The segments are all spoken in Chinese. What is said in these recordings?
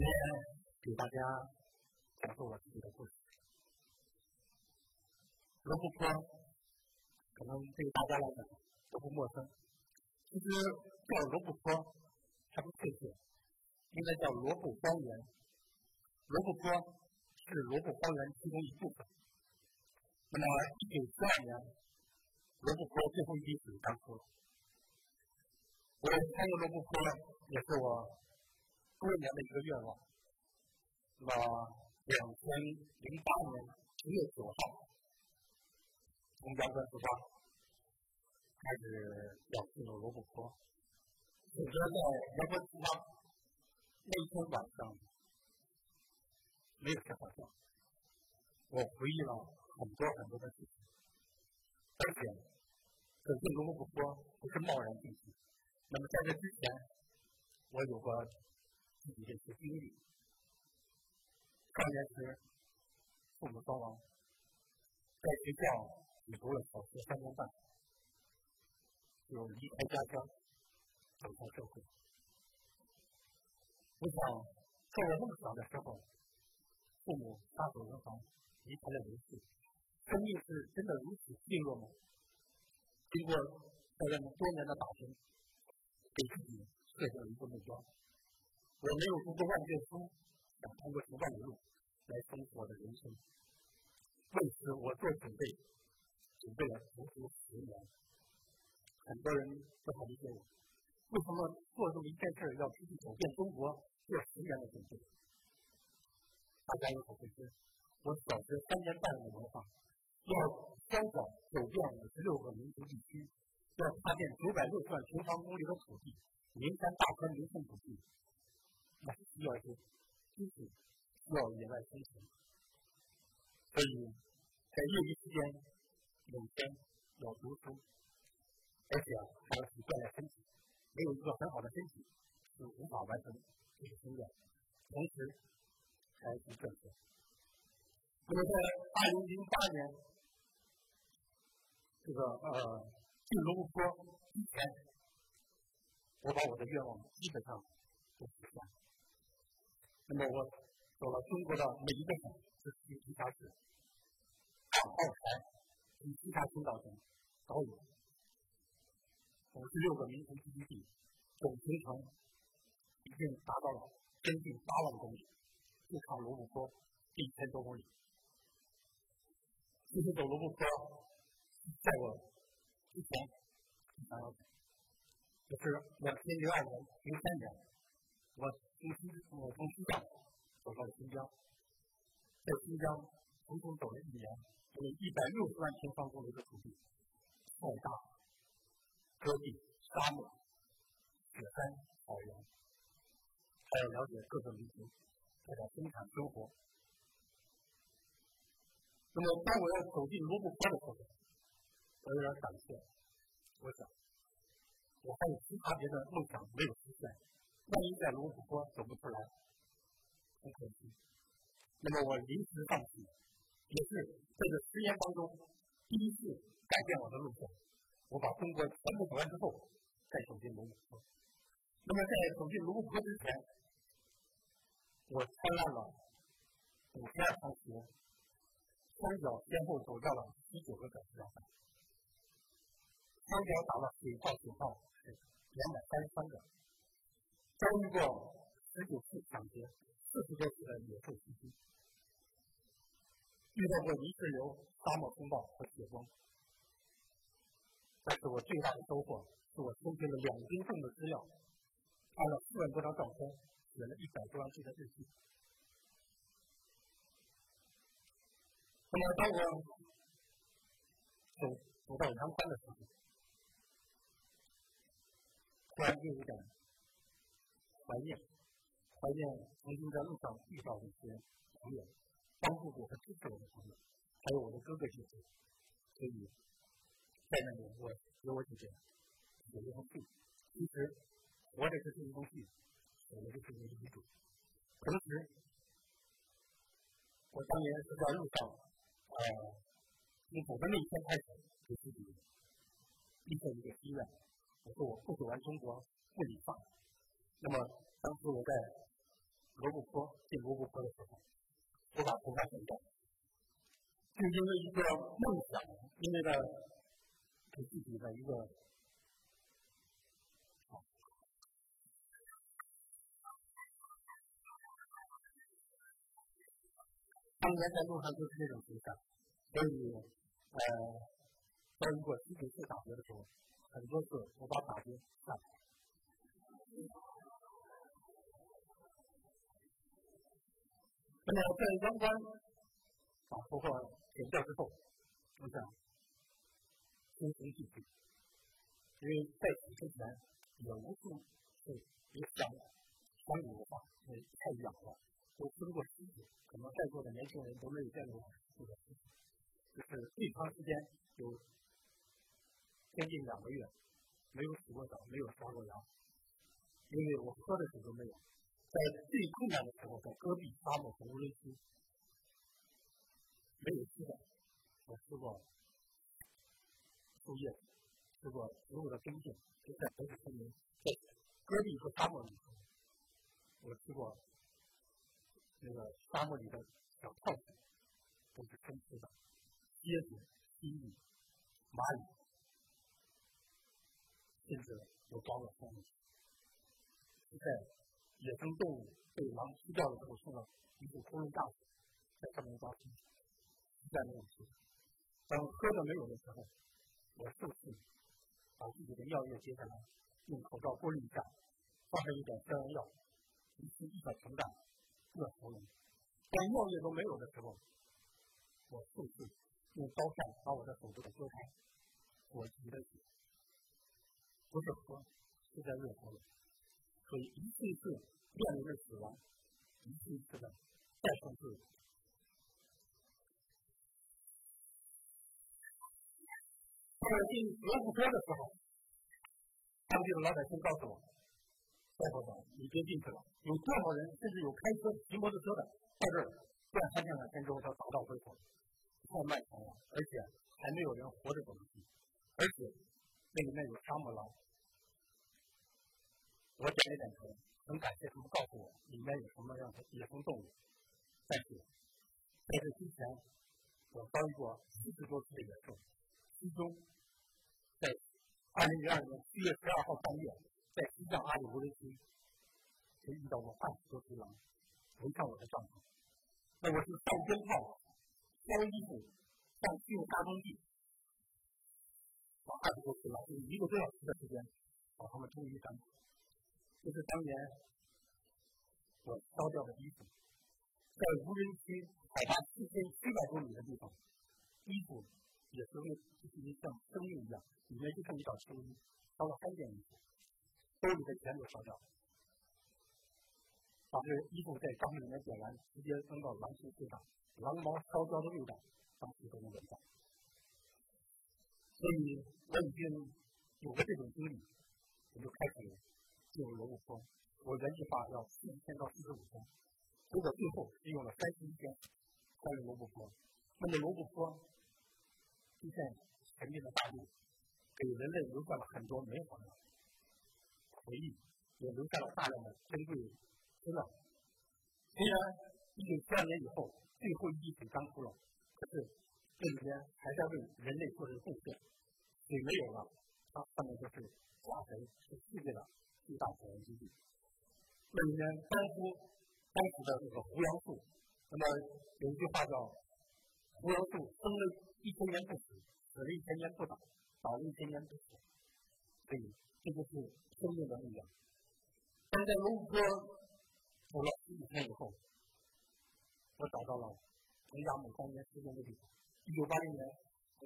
今天给大家讲述我自己的故事。罗布泊可能对大家来讲都不陌生。其实叫罗布泊还不确切，应该叫罗布荒原。罗布泊是罗布荒原其中一部分。那么一九七二年，罗布泊最后一滴水干枯了。我参与罗布泊也是我多年的一个愿望。那么两千零八年十月九号。从阳关出发，开始要进入罗布泊。选择在阳关出发那天晚上，没有睡好觉。我回忆了很多很多的事情，而且走进罗布泊不是贸然进去。那么在这之前，我有个自己的一些经历。少年时，父母双亡，在学校。读了小学三年半，就离开家乡，走向社会。我想，在我那么小的时候，父母撒手人寰，离开了人世，生命是真的如此脆弱吗？经过在这么多年的打拼，给自己设定了一个目标。我没有读过万卷书，想通过什么样的路来丰富我的人生？为此，我做准备。准备了足足十年，很多人不太理解我，为什么做这么一件事要出去走遍中国做十年的准备？大家有所不知，我小学三年半的文化，要香港走遍五十六个民族地区，要踏遍九百六十万平方公里的土地，名山大川名胜古迹，那是需要一些知识，需要野外生存，所以在业余时间。每天要读书，而且还要去锻炼身体。没有一个很好的身体，是无法完成这个心愿。同时，还要去赚钱。那么，在二零零八年这个呃进罗布泊之前，我把我的愿望基本上都实现了。那么，我走了中国的每一个省，这是直辖市，港澳台。与其他青岛省都有五十六个民族聚居地，总行程已经达到了将近八万公里，不超罗布泊一千多公里。其实走罗布泊，在我之前呃，就是两千零二年、零三年，各个民族在这生产生活。那么，当我要走进罗布泊的时候，我有点胆怯。我想，我还有其他别的梦想没有实现，万一在罗布泊走不出来，很可惜。那么，我临时放弃。也是在这十年当中第一次改变我的路线。我把中国全部走完之后，再走进罗布泊。那么在走进罗布泊之前，我参加了。五十二场雪，双脚先后走到了十九个小时上，双脚打了水泡水泡是两百三十三个，遭遇过十九次抢劫，四十多次的野兽袭击。遇到过泥石流、沙漠风暴和雪崩，但是我最大的收获是我收集了两斤重的资料，拍了四万多张照片，写了一百多张字的日记。那么，当我走走到阳关的时候，突然就有点怀念，怀念曾经在路上遇到的一些朋友。帮助过和支持我的朋友，还有我的哥哥姐姐，所以在那里我给我姐姐写一封信。其实活着就是一封信，写的就是一个遗嘱。同时，我当年是在路上，呃，从走的那一天开始，给自己立下一个心愿，我说我不走完中国不理发。那么当时我在罗布泊进罗布泊的时候，我把头发剪掉，就因为一个梦想，因为呢给自己的一个。当年在路上就是那种形象，所以呃，在如果集体式打劫的时候，很多次我把打劫下来。那么在阳关把头发剪掉之后，我想心情继续，因为在此之前也无数次也想想你的话，因为太痒了，我吃过狮子，可能在座的年轻人都没有见过这个狮子，就是最长时间有将近两个月没有洗过澡，没有刷过牙，因为我喝的水都没有。在最困难的时候，在戈壁沙漠和无人区，没有吃的，我吃过树叶，吃过植物的根茎，就在这个森林，在戈壁和沙漠里，我吃过那个沙漠里的小套子，都是生吃的，蝎子、蜥蜴、蚂蚁，甚至有抓了蜂蜜，在。野生动物被狼吃掉的时候，送到一副空人大夫在上面抓鸡，实在没有吃。当喝的没有的时候，我就是，把自己的尿液接下来，用口罩过滤一下，放上一点消炎药，一次一小瓶盖，热喉咙。当尿液都没有的时候，我受气，用刀片把我的手指头割开，我急的血，不是喝，是在热喉咙。所以一次一次面临着死亡，一次一次的再生自我。到了进罗布泊的时候，当地的老百姓告诉我：“大夫长，你别进去了，有多少人，甚至有开车、骑摩托车的，在这儿转三天两天之后，他打道回府，太漫长了，而且还没有人活着走出去，而且那里面有沙漠狼。”我点了点头，很感谢他们告诉我里面有什么样的野生动物。但是在这之前，我遭遇过四十多次的野兽，其中在二零零二年七月十二号半夜，在西藏阿里无人区，就遇到过二十多只狼围上我的帐篷。那我是放鞭炮、烧衣服、放进入大工地，把二十多只狼用一个多小时的时间把它们终于赶跑。就是当年我烧掉的衣服，在无人区海拔四千七百多米的地方，衣服也是为就是像生命一样，里面就像一道秋衣，烧了三件衣服，兜里的钱都烧掉了，把这衣服在缸里面点燃，直接扔到狼群身上，狼毛烧焦的味道，当时都能闻到。所以我已经有了这种经历，我就开始。进入罗布泊，我原计划要四天到四十五天，结果最后只用了三十一天到了罗布泊。那么罗布泊一片沉静的大地，给人类留下了很多美好的回忆，也留下了大量的珍贵资料。虽然一九七二年以后最后一滴水干枯了，可是这里边还在为人类做着贡献。水没有了，它上面就是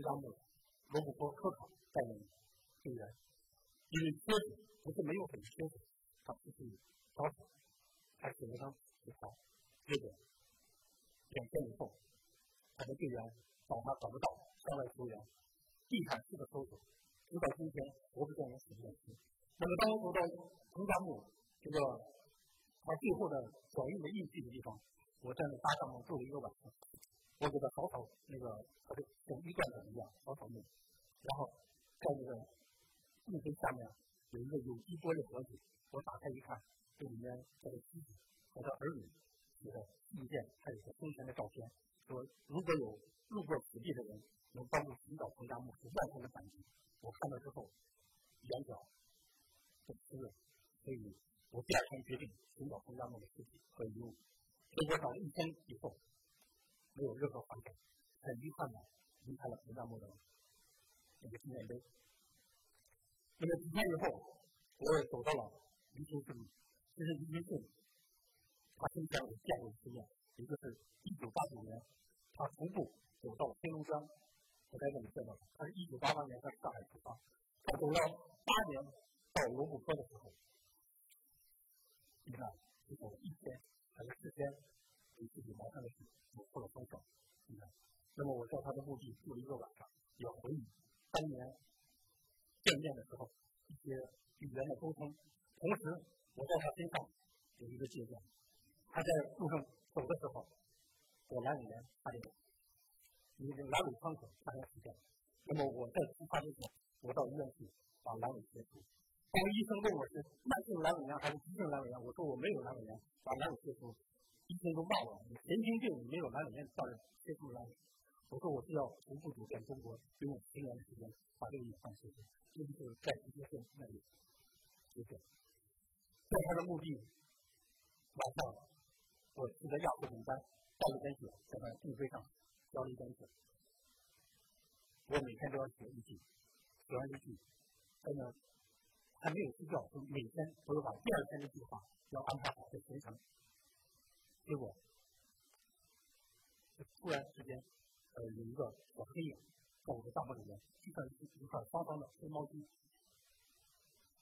彭加木罗布泊科考带领队员，因为缺水。不是没有很缺的，他不是高手，他只能当指导。结果两天以后，他的队员找他找不到，向外求援，地毯式的搜索，直到今天我不见人，死不见尸。那么当我走到彭加木这个他最后的脚印的印记的地方，我站在那搭帐篷住了一个晚上，我给他扫扫那个他的像一段子一样扫扫墓，然后在那个墓碑下面。有一个有机玻璃盒子，我打开一看，这里面他的妻子和他儿女写的信件，还有个生前的照片，说如果有路过此地的人能帮助寻找彭加木是万分的感激。我看到之后，眼角都湿润，所以我第二天决定寻找彭加木的尸体和遗物。结果找了一天以后，没有任何发现，很遗憾的离开了彭加木的那个纪念碑。那么几天以后，我也走到了离沟通。同时，我在他身上有一个借鉴，他在路上走的时候，我阑尾炎发现，因为阑尾伤口发生时间，那么我在出发之前，我到医院去把阑尾切除。当医生问我是慢性阑尾炎还是急性阑尾炎，我说我没有阑尾炎，把阑尾切除，医生都骂我，神经病，没有阑尾炎，到底切除阑尾？我说我是要徒步走遍中国，用十年的时间把这个隐患切除，这就是在直接线那里就是。在他的墓地，晚上我记得压缩名单，倒了点血在他墓碑上浇了一点水，我每天都要写一句，写完一句，真的。还没有睡觉，就每天都要把第二天的计划要安排好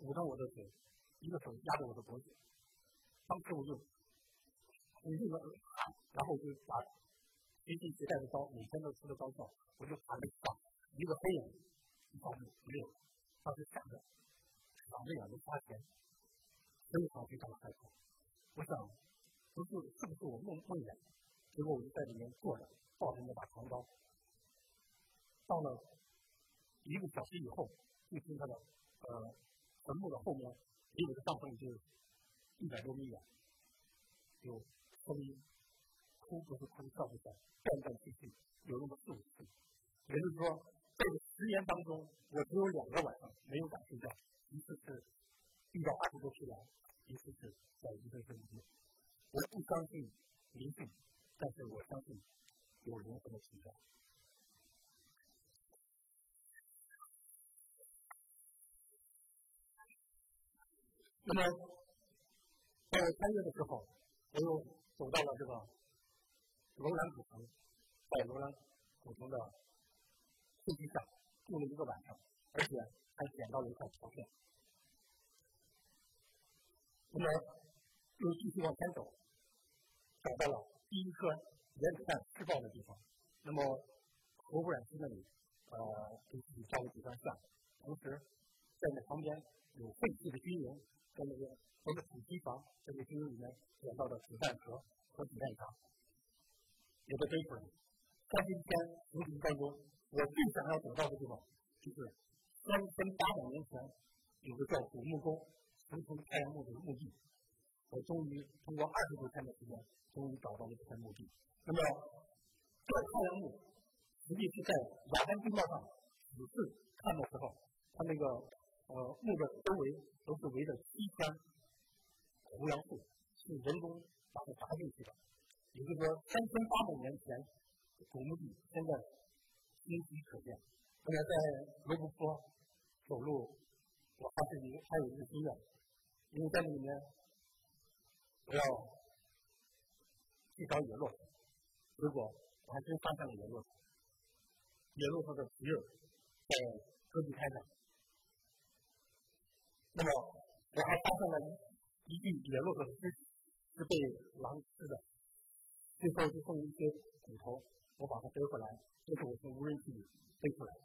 捂着我的嘴，一个手压着我的脖子。当时我就很用的，然后我就把随身携带的刀，每天都吃的刀鞘，我就喊了一下，一个黑影一下子没有，当时想着。长着眼睛花钱，非常非常害怕。我想，不是是不是我梦梦魇？结果我就在里面坐着，抱着那把长刀。到了一个小时以后，就听他的坟墓的后面离我的帐篷也就一百多米远，有声音，哭不是哭，笑不笑，断断续续，有那么四五次。也就是说，这个十年当中，我只有两个晚上没有感觉。一次是遇到二十多批人，一次是在一个圣地。我不相信灵性，但是我相信有灵魂的存在。那么在三月的时候，我又走到了这个楼兰古城，在楼兰古城的废墟上住了一个晚上，而且还捡到了一块陶片。那么又继续往前走，找到了第一颗原子弹试爆的地方。那么核污染区那里，呃，给自己照了几张相。同时，在那旁边有废弃的军营，在那个那个土机房，这个军营里面捡到的子弹壳和子弹夹，也都背出来。在这一天行程当中，我最想要走到的地方，就是三千八百年前有个叫古墓沟。重重太阳墓的墓地，我终于通过二十多天的时间，终于找到了这片墓地。那么，这太阳墓实际是在雅丹地貌上仔细看的时候，它那个呃墓的周围都是围着七圈胡杨树，是人工把它砸进去的。也就是说，三千八百年前古墓地现在清晰可见。那么在罗布泊走路，我发现一个还有一个心愿。因为在那里面，我要去找野骆驼，结果我还真发现了野骆驼。野骆驼的皮儿在戈壁滩上，那么我还发现了一一具野骆驼的尸体是被狼吃的，最后就剩一些骨头，我把它背回来，这是我从无人机里背出来的。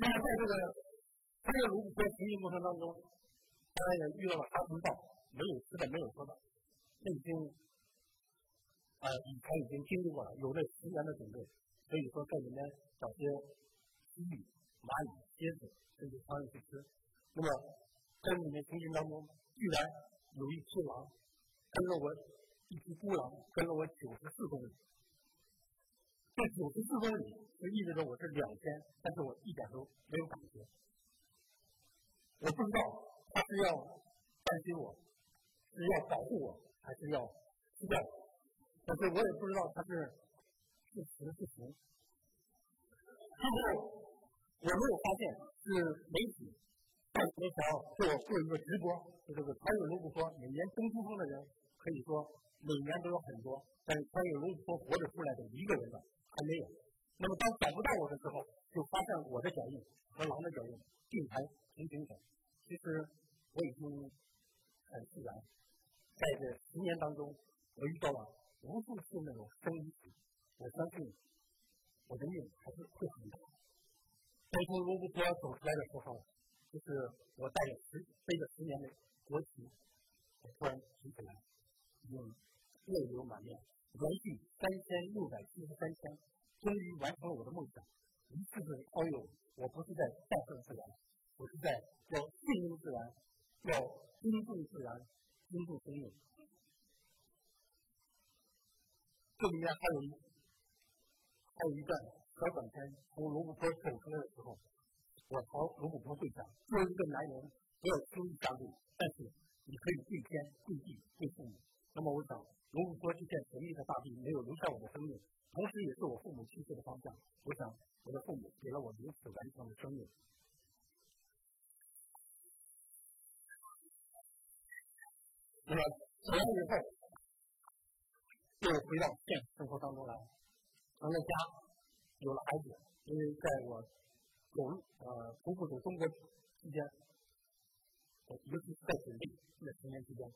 那么，在这个这个卢布泊行进过程当中，当然也遇到了沙尘暴，没有吃的，没有喝的，这已经啊以前已经经历过了，有了十年的准备，所以说在里面找些蜥蜴、蚂蚁、蝎子甚至苍蝇去吃。那么在里面情景当中，居然有一只狼跟了我，一只孤狼跟了我九十四公里。这九十四公里就意味着我是两天，但是我一点都没有感觉。我不知道他是要担心我，是要保护我，还是要吃掉我。但是我也不知道他是是死是活。最后我没有发现是媒体在那条做做一个直播，就这个穿越卢布说每年东珠峰的人可以说每年都有很多，但是穿越卢布说活着出来的一个人的。还没有。那么当找不到我的时候，就发现我的脚印和狼的脚印并排成平整。其实我已经很自然，在这十年当中，我遇到了无数次那种生离死。我相信我的命还是会很大。在从罗布泊走出来的时候，就是成了家，有了孩子。因为在我走呃徒步走中国期间，尤其是在准备那十年期间，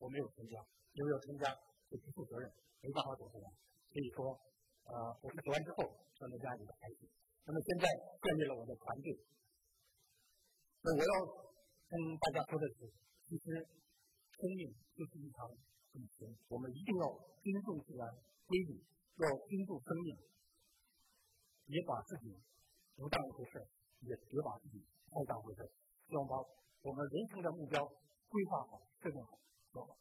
我没有成家。因为要参加，就不负责任，没办法走出来。所以说，呃，我是走完之后生了家里的孩子。那么现在建立了我的团队。那我要跟大家说的是，其实生命就是一场旅行，我们一定要尊重自然规律，要倾注生命别把自己不当回事也别把自己太当回事。希望把我们人生的目标规划好制定好做好。